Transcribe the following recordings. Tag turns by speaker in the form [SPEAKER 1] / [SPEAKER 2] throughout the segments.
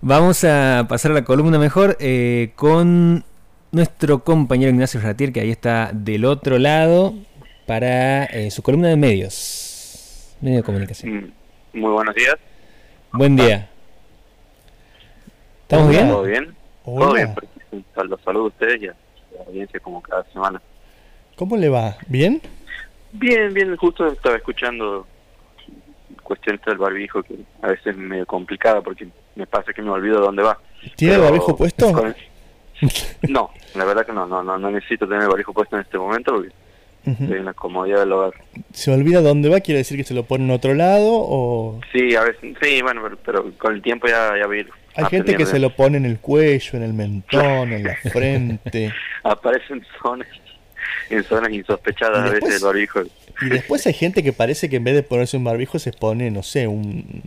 [SPEAKER 1] Vamos a pasar a la columna mejor eh, con nuestro compañero Ignacio Ratier, que ahí está del otro lado, para eh, su columna de medios. Medio de comunicación.
[SPEAKER 2] Mm, muy buenos días.
[SPEAKER 1] Buen día. ¿Estamos bien?
[SPEAKER 2] ¿Todo bien? Todo bien, los saludo a ustedes y a la audiencia como cada semana.
[SPEAKER 3] ¿Cómo le va? ¿Bien?
[SPEAKER 2] Bien, bien, justo estaba escuchando cuestiones del barbijo que a veces es medio complicada porque me pasa que me olvido de dónde va.
[SPEAKER 3] ¿Tiene el barbijo puesto?
[SPEAKER 2] No, la verdad que no, no, no, no necesito tener el barbijo puesto en este momento porque estoy en la comodidad del hogar.
[SPEAKER 3] ¿Se olvida dónde va? ¿Quiere decir que se lo pone en otro lado o...?
[SPEAKER 2] Sí, a veces, sí, bueno, pero, con el tiempo ya, ya vi
[SPEAKER 3] Hay gente que se lo pone en el cuello, en el mentón, en la frente.
[SPEAKER 2] Aparecen zonas, en zonas insospechadas a veces el barbijo.
[SPEAKER 3] Y después hay gente que parece que en vez de ponerse un barbijo se pone, no sé, un...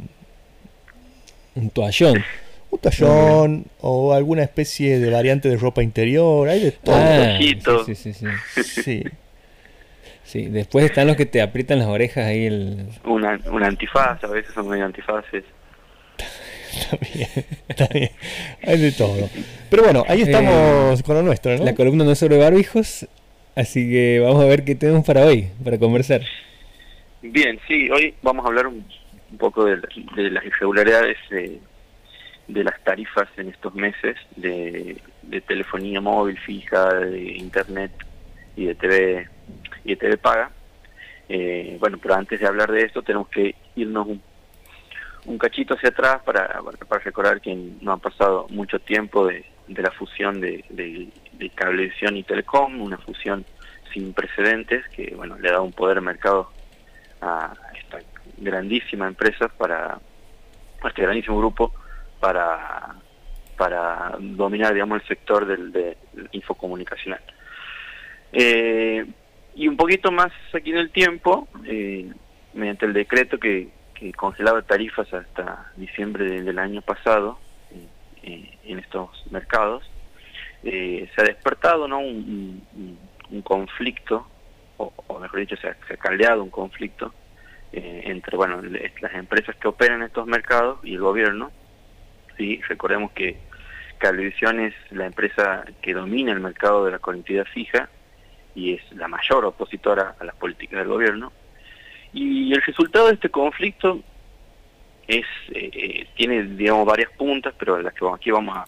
[SPEAKER 1] Un toallón.
[SPEAKER 3] Un toallón o alguna especie de variante de ropa interior, hay de todo.
[SPEAKER 1] Ah, sí, sí, sí, sí. sí. después están los que te aprietan las orejas ahí el...
[SPEAKER 2] Una, una antifaz, a veces son muy antifaces.
[SPEAKER 3] Está bien, está bien. Hay de todo. Pero bueno, ahí estamos eh, con lo nuestro, ¿no?
[SPEAKER 1] La columna no es sobre barbijos, así que vamos a ver qué tenemos para hoy, para conversar.
[SPEAKER 2] Bien, sí, hoy vamos a hablar un, poco de, las irregularidades de las tarifas en estos meses de, telefonía móvil fija, de internet y de TV y de TV paga. Eh, bueno, pero antes de hablar de esto tenemos que irnos un, un cachito hacia atrás para, para recordar que no ha pasado mucho tiempo de, de la fusión de, de, de, cablevisión y telecom, una fusión sin precedentes que bueno le dado un poder de mercado a esta grandísima empresa para a este grandísimo grupo para, para dominar, digamos, el sector del, infocomunicacional. Eh, y un poquito más aquí en el tiempo, eh, mediante el decreto que, congelaba tarifas hasta diciembre del año pasado eh, en estos mercados, se ha despertado ¿no? un, conflicto, o, mejor dicho, se ha, caldeado un conflicto entre bueno las empresas que operan estos mercados y el gobierno ¿sí? Recordemos que Cablevisión es la empresa que domina el mercado de la conectividad fija y es la mayor opositora a las políticas del gobierno. Y el resultado de este conflicto es eh, eh, tiene digamos varias puntas, pero las que aquí vamos a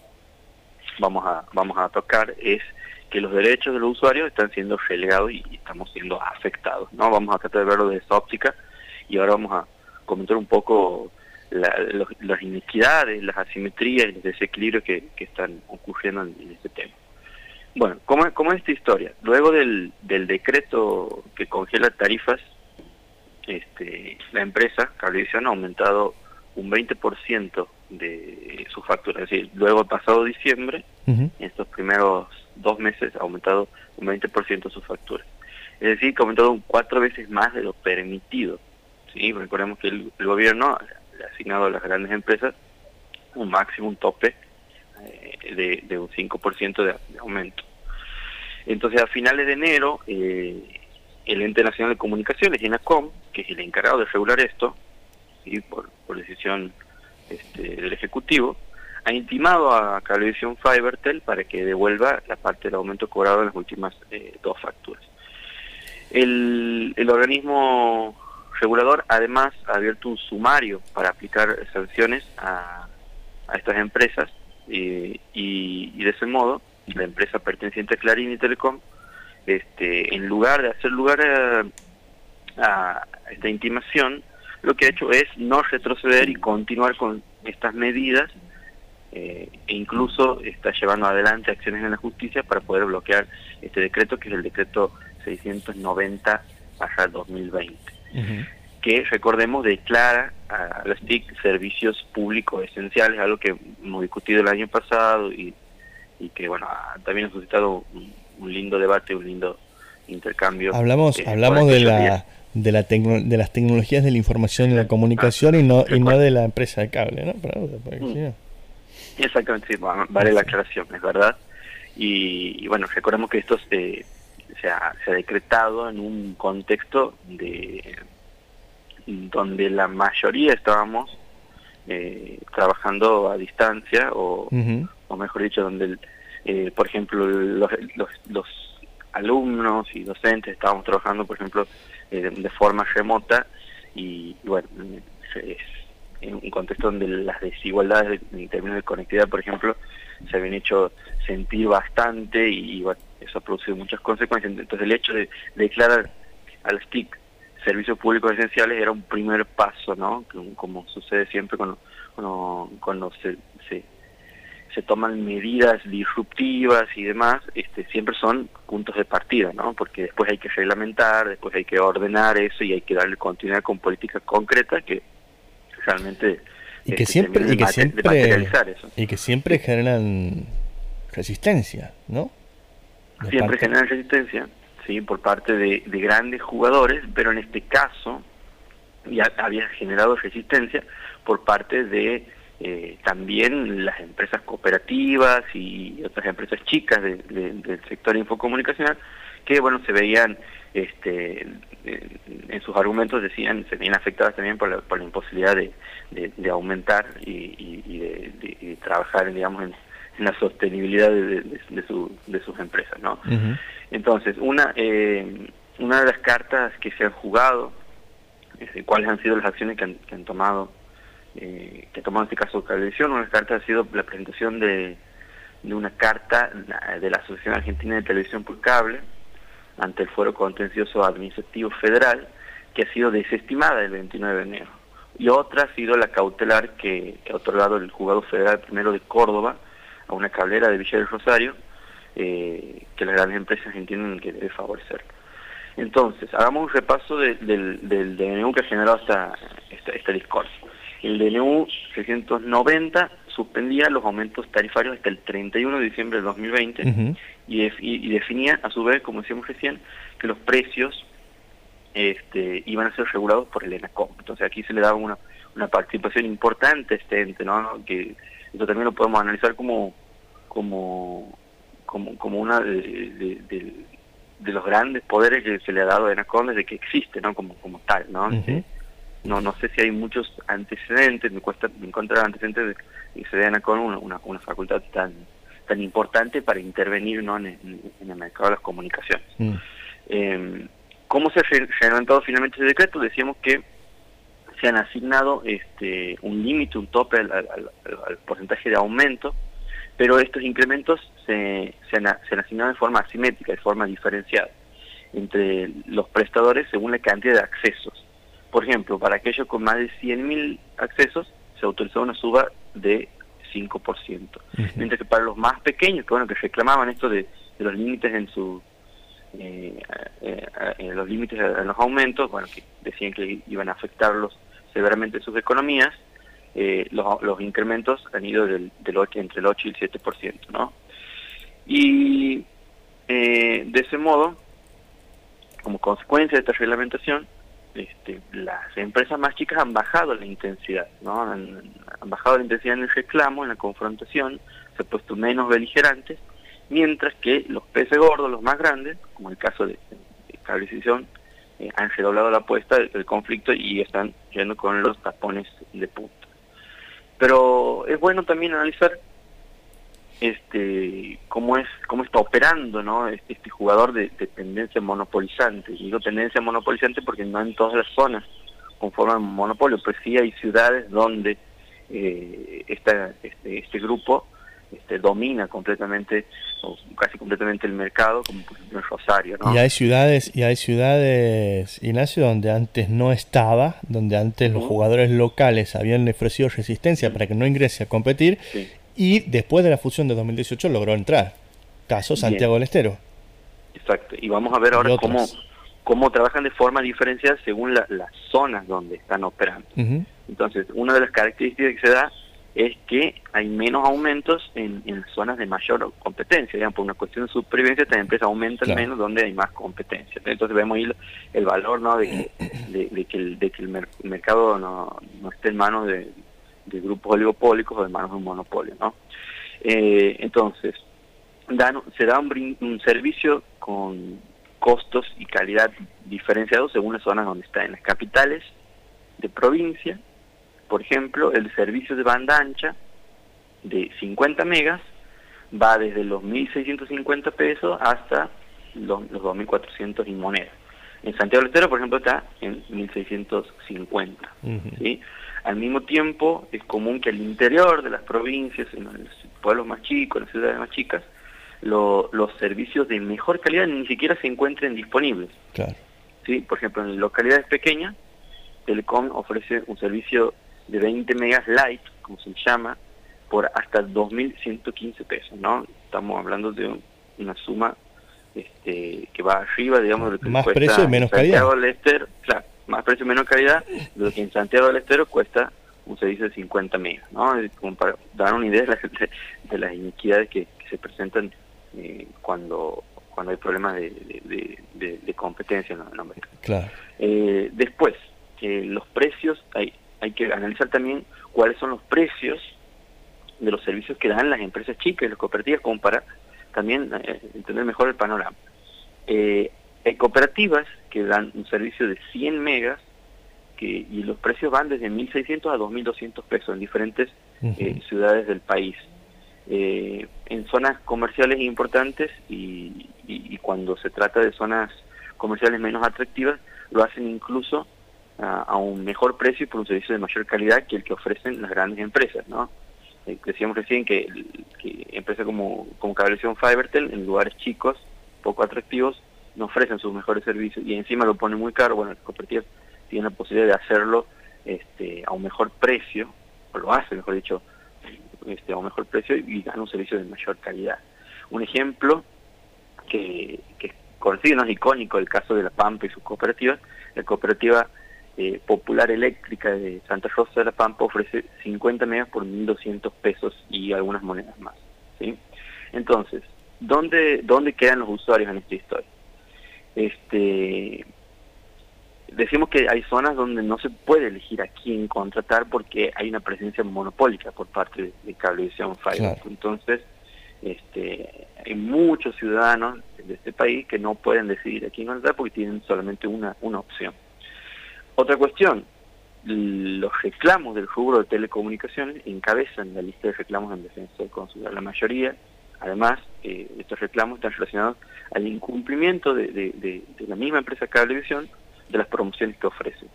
[SPEAKER 2] vamos a vamos a tocar es que los derechos de los usuarios están siendo relegados y estamos siendo afectados, ¿no? Vamos a tratar de verlo desde esa óptica y ahora vamos a comentar un poco las inequidades, las asimetrías y los desequilibrios que, están ocurriendo en, este tema. Bueno, ¿cómo, ¿cómo, es esta historia? Luego del, del decreto que congela tarifas, este, la empresa, Cablevisión, ha aumentado un 20% de su factura. Es decir, luego pasado diciembre, en estos primeros dos meses, ha aumentado un 20% su factura. Es decir, que ha aumentado cuatro veces más de lo permitido. ¿sí? Recordemos que el gobierno asignado a las grandes empresas un máximo, un tope eh, de, un 5% de, aumento. Entonces, a finales de enero, eh, el Ente Nacional de Comunicaciones, INACOM, que es el encargado de regular esto, y por, decisión este, del Ejecutivo, ha intimado a Cablevisión Fibertel para que devuelva la parte del aumento cobrado en las últimas eh, dos facturas. El, el organismo regulador además ha abierto un sumario para aplicar sanciones a, estas empresas y, de ese modo la empresa perteneciente a Clarín y Telecom, este, en lugar de hacer lugar a, esta intimación, lo que ha hecho es no retroceder y continuar con estas medidas eh, e incluso está llevando adelante acciones en la justicia para poder bloquear este decreto que es el decreto 690 hasta 2020 que, recordemos, declara a las TIC servicios públicos esenciales, algo que hemos discutido el año pasado y, y que, bueno, también ha suscitado un, lindo debate, un lindo intercambio.
[SPEAKER 3] Hablamos, eh, hablamos de la, de, la de las tecnologías de la información y la comunicación y no, y no de la empresa de cable, ¿no?
[SPEAKER 2] Mm. Exactamente, sí, vale la aclaración, es verdad. Y, bueno, recordemos que esto se, se, ha, se ha decretado en un contexto de donde la mayoría estábamos eh, trabajando a distancia o, o mejor dicho, donde, eh, por ejemplo, los, los, alumnos y docentes estábamos trabajando, por ejemplo, eh, de, forma remota y, bueno, es en un contexto donde las desigualdades en términos de conectividad, por ejemplo, se habían hecho sentir bastante y, bueno, eso ha producido muchas consecuencias. Entonces el hecho de, declarar a las servicios públicos esenciales era un primer paso, ¿no? Como sucede siempre cuando, cuando, se, se, se, toman medidas disruptivas y demás, este, siempre son puntos de partida, ¿no? Porque después hay que reglamentar, después hay que ordenar eso y hay que darle continuidad con políticas concretas que realmente
[SPEAKER 3] y que este, siempre y que siempre y que siempre generan resistencia, ¿no?
[SPEAKER 2] siempre generan resistencia sí, por parte de, grandes jugadores, pero en este caso ya había generado resistencia por parte de eh, también las empresas cooperativas y otras empresas chicas del sector infocomunicacional que bueno se veían este en sus argumentos decían se veían afectadas también por la, por la imposibilidad de, de, aumentar y, y, de, trabajar digamos en, la sostenibilidad su, de sus empresas no entonces, una, eh, una de las cartas que se han jugado, este, cuáles han sido las acciones que han, tomado, eh, que ha tomado en este caso Cablevisión, una de las cartas ha sido la presentación de, de una carta de la Asociación Argentina de Televisión por Cable ante el Foro Contencioso Administrativo Federal, que ha sido desestimada el 29 de enero. Y otra ha sido la cautelar que, ha otorgado el juzgado federal primero de Córdoba a una cablera de Villa del Rosario, eh, que las grandes empresas entienden que debe favorecer. Entonces, hagamos un repaso del, DNU que ha generado esta, este discurso. El DNU 690 suspendía los aumentos tarifarios hasta el 31 de diciembre de 2020 y, y, definía, a su vez, como decíamos recién, que los precios este, iban a ser regulados por el ENACOM. Entonces aquí se le daba una, una participación importante a este ente, ¿no? que eso también lo podemos analizar como, como como, como una de, de, los grandes poderes que se le ha dado a ENACOM desde que existe, ¿no? Como, como tal, ¿no? No no sé si hay muchos antecedentes, me cuesta encontrar antecedentes de que se dé a ENACOM una, una, facultad tan tan importante para intervenir ¿no? en, el mercado de las comunicaciones. Mm. Eh, ¿Cómo se ha reglamentado finalmente ese decreto? Decíamos que se han asignado este un límite, un tope al porcentaje de aumento pero estos incrementos se, se, han, se asignado de forma asimétrica, de forma diferenciada, entre los prestadores según la cantidad de accesos. Por ejemplo, para aquellos con más de 100.000 accesos se autorizó una suba de 5%, mientras que para los más pequeños, que bueno, que reclamaban esto de, los límites en su eh, eh, en los límites en los aumentos, bueno, que decían que iban a afectarlos severamente sus economías, eh, los, los, incrementos han ido del, del 8, entre el 8 y el 7%, ¿no? Y eh, de ese modo, como consecuencia de esta reglamentación, este, las empresas más chicas han bajado la intensidad, ¿no? Han, bajado la intensidad en el reclamo, en la confrontación, se han puesto menos beligerantes, mientras que los peces gordos, los más grandes, como el caso de, de eh, han redoblado la apuesta del conflicto y están yendo con los tapones de punta. Pero es bueno también analizar este cómo es cómo está operando no este, este jugador de, tendencia monopolizante. Digo tendencia monopolizante porque no en todas las zonas conforman monopolio pues sí hay ciudades donde eh, esta, este, este grupo este, domina completamente o casi completamente el mercado como por ejemplo en Rosario ¿no?
[SPEAKER 3] y hay ciudades y hay ciudades Ignacio donde antes no estaba donde antes los jugadores locales habían ofrecido resistencia para que no ingrese a competir y después de la fusión de 2018 logró entrar caso Santiago del Estero.
[SPEAKER 2] Exacto. Y vamos a ver ahora cómo cómo trabajan de forma diferenciada según las zonas donde están operando. Entonces una de las características que se da es que hay menos aumentos en, en zonas de mayor competencia, digamos, por una cuestión de supervivencia, también empresas aumentan menos donde hay más competencia. Entonces vemos ahí el, valor ¿no? de, que, el, de que el, mercado no, no, esté en manos de, grupos oligopólicos o en manos de un monopolio. ¿no? Eh, entonces, dan, se da un, un servicio con costos y calidad diferenciados según las zonas donde está, en las capitales de provincia, por ejemplo, el servicio de banda ancha de 50 megas va desde los 1.650 pesos hasta los, los 2.400 y moneda. En Santiago del Estero, por ejemplo, está en 1.650. ¿sí? Al mismo tiempo, es común que al interior de las provincias, en los pueblos más chicos, en las ciudades más chicas, los servicios de mejor calidad ni siquiera se encuentren disponibles.
[SPEAKER 3] Claro.
[SPEAKER 2] ¿sí? Por ejemplo, en localidades pequeñas, Telecom ofrece un servicio de 20 megas light, como se llama, por hasta 2.115 pesos, ¿no? Estamos hablando de una suma este, que va arriba, digamos, de lo que
[SPEAKER 3] más precio, menos Santiago
[SPEAKER 2] calidad. Del Estero, claro, más precio, menos calidad, lo que en Santiago del Estero cuesta un servicio de 50 megas, ¿no? Como para dar una idea de las, de las iniquidades que, se presentan eh, cuando cuando hay problemas de, de, competencia en el mercado.
[SPEAKER 3] Claro.
[SPEAKER 2] Eh, después, eh, los precios, hay, hay que analizar también cuáles son los precios de los servicios que dan las empresas chicas y las cooperativas como para también entender mejor el panorama. Eh, hay cooperativas que dan un servicio de 100 megas que, y los precios van desde 1.600 a 2.200 pesos en diferentes eh, ciudades del país. en zonas comerciales importantes y, cuando se trata de zonas comerciales menos atractivas, lo hacen incluso a, un mejor precio y por un servicio de mayor calidad que el que ofrecen las grandes empresas, ¿no? Eh, decíamos recién que, que empresas como, como Cablevisión Fibertel, en lugares chicos, poco atractivos, no ofrecen sus mejores servicios y encima lo ponen muy caro. Bueno, las cooperativas tienen la posibilidad de hacerlo este, a un mejor precio, o lo hacen, mejor dicho, este, a un mejor precio y dan un servicio de mayor calidad. Un ejemplo que, que conocido, no es icónico, el caso de la Pampa y sus cooperativas, la cooperativa eh, Popular Eléctrica de Santa Rosa de la Pampa ofrece 50 megas por 1.200 pesos y algunas monedas más. ¿sí? Entonces, ¿dónde, ¿dónde quedan los usuarios en esta historia? Este, decimos que hay zonas donde no se puede elegir a quién contratar porque hay una presencia monopólica por parte de, Cablevisión Fiber. Entonces, este, hay muchos ciudadanos de este país que no pueden decidir a quién contratar porque tienen solamente una, una opción. Otra cuestión, los reclamos del rubro de telecomunicaciones encabezan la lista de reclamos en defensa del consumidor. La mayoría, además, eh, estos reclamos están relacionados al incumplimiento de, la misma empresa Cablevisión de las promociones que ofrece.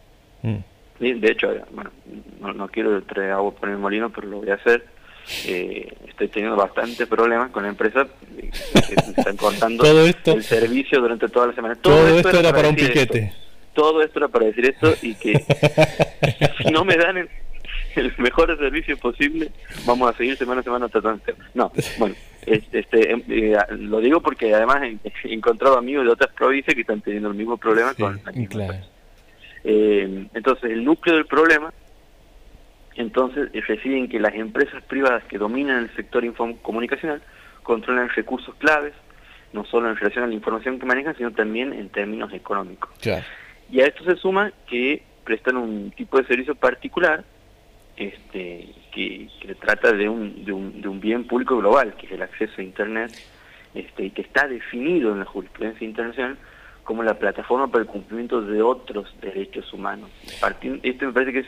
[SPEAKER 2] Mm. De hecho, bueno, no, quiero traer agua por el molino, pero lo voy a hacer. Eh, estoy teniendo bastantes problemas con la empresa eh, que están cortando el servicio durante toda la semana.
[SPEAKER 3] Todo, esto, era para un piquete
[SPEAKER 2] todo esto era para decir esto y que no me dan el, mejor servicio posible, vamos a seguir semana a semana tratando No, bueno, este, em, eh, lo digo porque además he, encontrado amigos de otras provincias que están teniendo el mismo problema con la eh, entonces, el núcleo del problema entonces reside en que las empresas privadas que dominan el sector comunicacional controlan recursos claves, no solo en relación a la información que manejan, sino también en términos económicos.
[SPEAKER 3] Claro.
[SPEAKER 2] Y a esto se suma que prestan un tipo de servicio particular este, que, trata de un, de, un, de un bien público global, que es el acceso a Internet, este, y que está definido en la jurisprudencia internacional como la plataforma para el cumplimiento de otros derechos humanos. Este me parece que es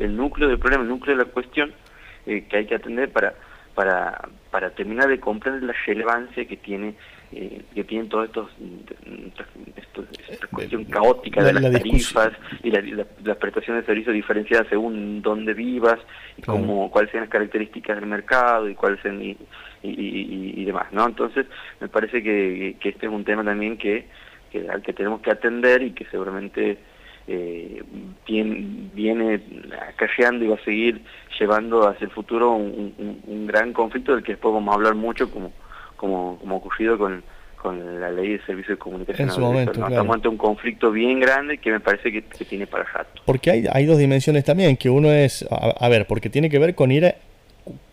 [SPEAKER 2] el núcleo del problema, el núcleo de la cuestión eh, que hay que atender para, para, para terminar de comprender la relevancia que tiene eh, que tienen todos estos, esta cuestión caótica de las tarifas y la, prestación de servicios diferenciadas según dónde vivas y cómo, cuáles sean las características del mercado y cuáles sean y, y, demás, ¿no? Entonces, me parece que, que este es un tema también que, que al que tenemos que atender y que seguramente eh, viene, viene acarreando y va a seguir llevando hacia el futuro un, un gran conflicto del que después vamos a hablar mucho como como, como ocurrido con, con la ley de servicios de comunicación.
[SPEAKER 3] En su momento,
[SPEAKER 2] Estamos ante un conflicto bien grande que me parece que, tiene para rato.
[SPEAKER 3] Porque hay, hay dos dimensiones también, que uno es, a, ver, porque tiene que ver con ir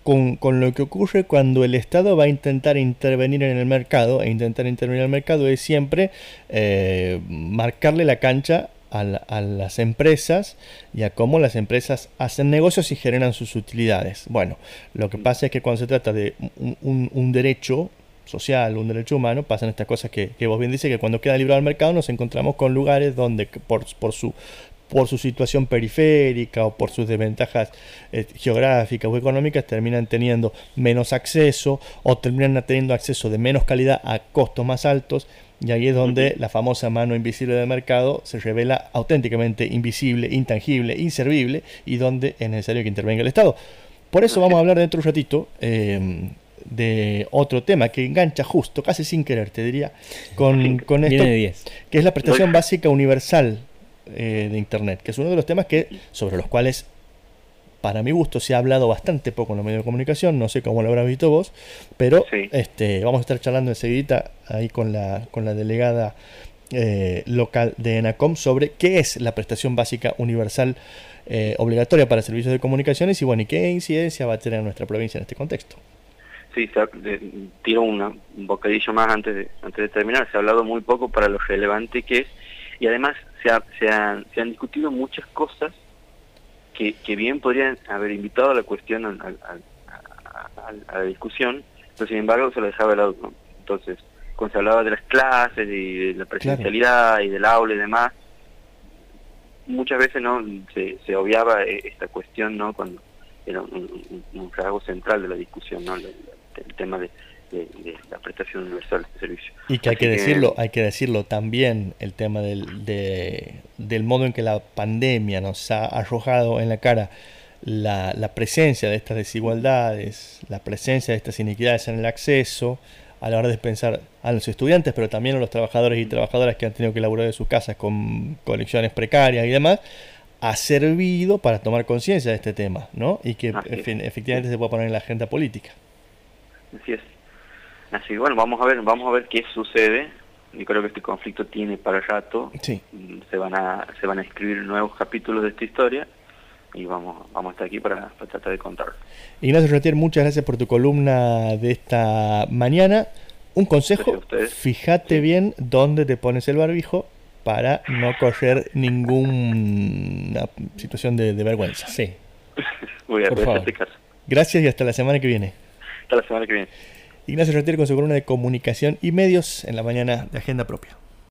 [SPEAKER 3] con, con, lo que ocurre cuando el Estado va a intentar intervenir en el mercado, e intentar intervenir en el mercado es siempre eh, marcarle la cancha a, las empresas y a cómo las empresas hacen negocios y generan sus utilidades. Bueno, lo que pasa es que cuando se trata de un, derecho social, un derecho humano, pasan estas cosas que, vos bien dices, que cuando queda libre al mercado nos encontramos con lugares donde por, por su por su situación periférica o por sus desventajas eh, geográficas o económicas terminan teniendo menos acceso o terminan teniendo acceso de menos calidad a costos más altos. Y ahí es donde la famosa mano invisible del mercado se revela auténticamente invisible, intangible, inservible y donde es necesario que intervenga el Estado. Por eso vamos a hablar dentro de un ratito em, de otro tema que engancha justo, casi sin querer, te diría, con, con esto, que es la prestación básica universal eh, de Internet, que es uno de los temas que, sobre los cuales, para mi gusto, se ha hablado bastante poco en los medios de comunicación, no sé cómo lo habrás visto vos, pero este, vamos a estar charlando enseguida ahí con la, con la delegada eh, local de ENACOM sobre qué es la prestación básica universal eh, obligatoria para servicios de comunicaciones y bueno, y qué incidencia va a tener en nuestra provincia en este contexto.
[SPEAKER 2] Sí, tiro un bocadillo más antes de, antes de terminar. Se ha hablado muy poco para lo relevante que es y además se, se, han, se han discutido muchas cosas que, que bien podrían haber invitado a la cuestión, a, la discusión, pero sin embargo se lo dejaba de lado. Entonces, cuando se hablaba de las clases y de la presencialidad y del aula y demás, muchas veces no se, se obviaba eh, esta cuestión no cuando era un, un, rasgo central de la discusión no el tema de, de, la prestación universal de servicio.
[SPEAKER 3] Y que hay que, decirlo, hay que decirlo también el tema del, del modo en que la pandemia nos ha arrojado en la cara la, la, presencia de estas desigualdades, la presencia de estas inequidades en el acceso, a la hora de pensar a los estudiantes, pero también a los trabajadores y trabajadoras que han tenido que laburar de sus casas con conexiones precarias y demás, ha servido para tomar conciencia de este tema, ¿no? Y que efectivamente se pueda poner en la agenda política.
[SPEAKER 2] Así es. Así que bueno, vamos a ver, vamos a ver qué sucede. Yo creo que este conflicto tiene para rato.
[SPEAKER 3] Sí.
[SPEAKER 2] Se van a se van a escribir nuevos capítulos de esta historia y vamos vamos a estar aquí para, tratar de contar.
[SPEAKER 3] Ignacio Retier, muchas gracias por tu columna de esta mañana. Un consejo, fíjate bien dónde te pones el barbijo para no correr ninguna situación de, vergüenza.
[SPEAKER 2] Sí. Voy a por este caso.
[SPEAKER 3] Gracias y
[SPEAKER 2] hasta la semana que viene.
[SPEAKER 3] Ignacio Retier con su columna de comunicación y medios en la mañana de Agenda Propia.